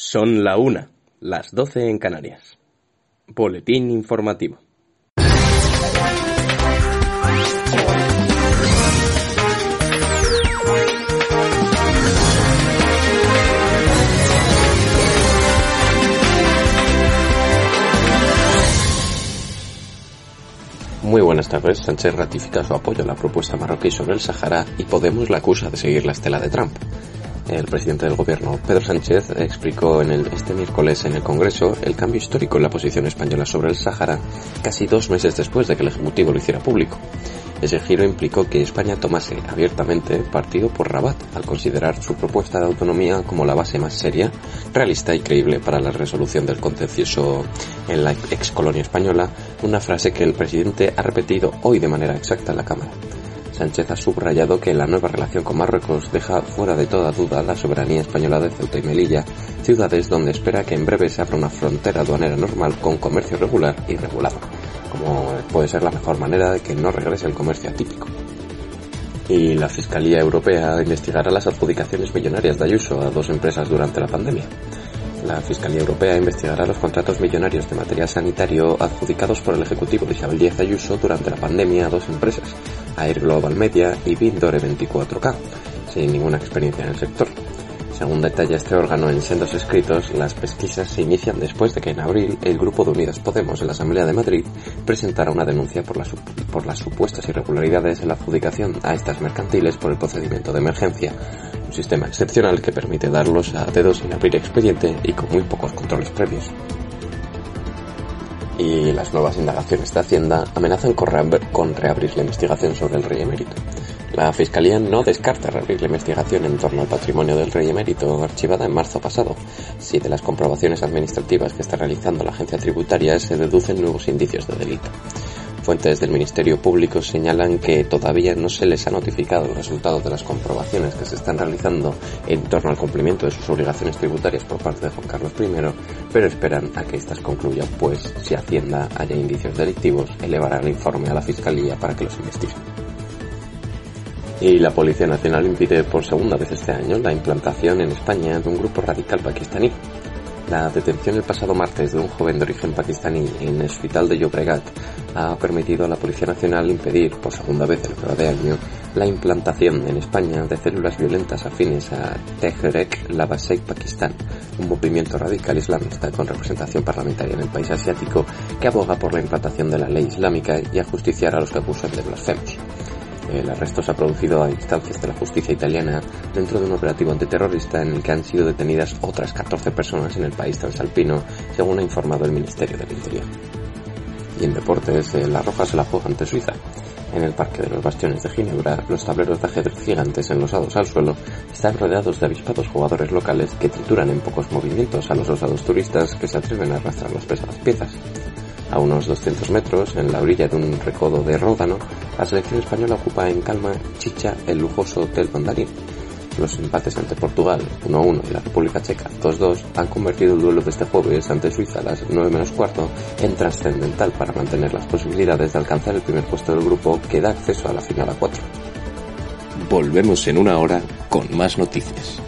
Son la una, las doce en Canarias. Boletín informativo. Muy buenas tardes. Sánchez ratifica su apoyo a la propuesta marroquí sobre el Sahara y Podemos la acusa de seguir la estela de Trump. El presidente del gobierno, Pedro Sánchez, explicó en este miércoles en el Congreso el cambio histórico en la posición española sobre el Sahara casi dos meses después de que el Ejecutivo lo hiciera público. Ese giro implicó que España tomase abiertamente partido por Rabat al considerar su propuesta de autonomía como la base más seria, realista y creíble para la resolución del contencioso en la ex colonia española, una frase que el presidente ha repetido hoy de manera exacta en la Cámara. Sánchez ha subrayado que la nueva relación con Marruecos deja fuera de toda duda la soberanía española de Ceuta y Melilla, ciudades donde espera que en breve se abra una frontera aduanera normal con comercio regular y regulado, como puede ser la mejor manera de que no regrese el comercio atípico. Y la Fiscalía Europea investigará las adjudicaciones millonarias de Ayuso a dos empresas durante la pandemia. La Fiscalía Europea investigará los contratos millonarios de material sanitario adjudicados por el Ejecutivo de Isabel Díaz Ayuso durante la pandemia a dos empresas, Air Global Media y Vindore 24K, sin ninguna experiencia en el sector. Según detalla este órgano en sendos escritos, las pesquisas se inician después de que en abril el Grupo de Unidas Podemos en la Asamblea de Madrid presentara una denuncia por, por las supuestas irregularidades en la adjudicación a estas mercantiles por el procedimiento de emergencia, un sistema excepcional que permite darlos a dedos sin abrir expediente y con muy pocos controles previos. Y las nuevas indagaciones de Hacienda amenazan con reabrir la investigación sobre el rey emérito. La Fiscalía no descarta reabrir la investigación en torno al patrimonio del rey emérito archivada en marzo pasado, si de las comprobaciones administrativas que está realizando la agencia tributaria se deducen nuevos indicios de delito. Fuentes del Ministerio Público señalan que todavía no se les ha notificado el resultado de las comprobaciones que se están realizando en torno al cumplimiento de sus obligaciones tributarias por parte de Juan Carlos I, pero esperan a que éstas concluyan, pues si Hacienda haya indicios delictivos, elevará el informe a la Fiscalía para que los investigue. Y la Policía Nacional impide por segunda vez este año la implantación en España de un grupo radical pakistaní. La detención el pasado martes de un joven de origen pakistaní en el hospital de Llobregat ha permitido a la Policía Nacional impedir, por segunda vez en lo de año, la implantación en España de células violentas afines a Tehreek Labbaik Pakistán, un movimiento radical islamista con representación parlamentaria en el país asiático que aboga por la implantación de la ley islámica y a justiciar a los que de blasfemos. El arresto se ha producido a instancias de la justicia italiana dentro de un operativo antiterrorista en el que han sido detenidas otras 14 personas en el país transalpino, según ha informado el Ministerio del Interior. Y en deportes, eh, La Roja se la juega ante Suiza. En el Parque de los Bastiones de Ginebra, los tableros de ajedrez gigantes enlosados al suelo están rodeados de avispados jugadores locales que trituran en pocos movimientos a los osados turistas que se atreven a arrastrar las pesadas piezas. A unos 200 metros, en la orilla de un recodo de Ródano, la selección española ocupa en calma chicha el lujoso Hotel Mandarín. Los empates ante Portugal 1-1 y la República Checa 2-2 han convertido el duelo de este jueves ante Suiza a las 9 menos cuarto en trascendental para mantener las posibilidades de alcanzar el primer puesto del grupo que da acceso a la final a 4. Volvemos en una hora con más noticias.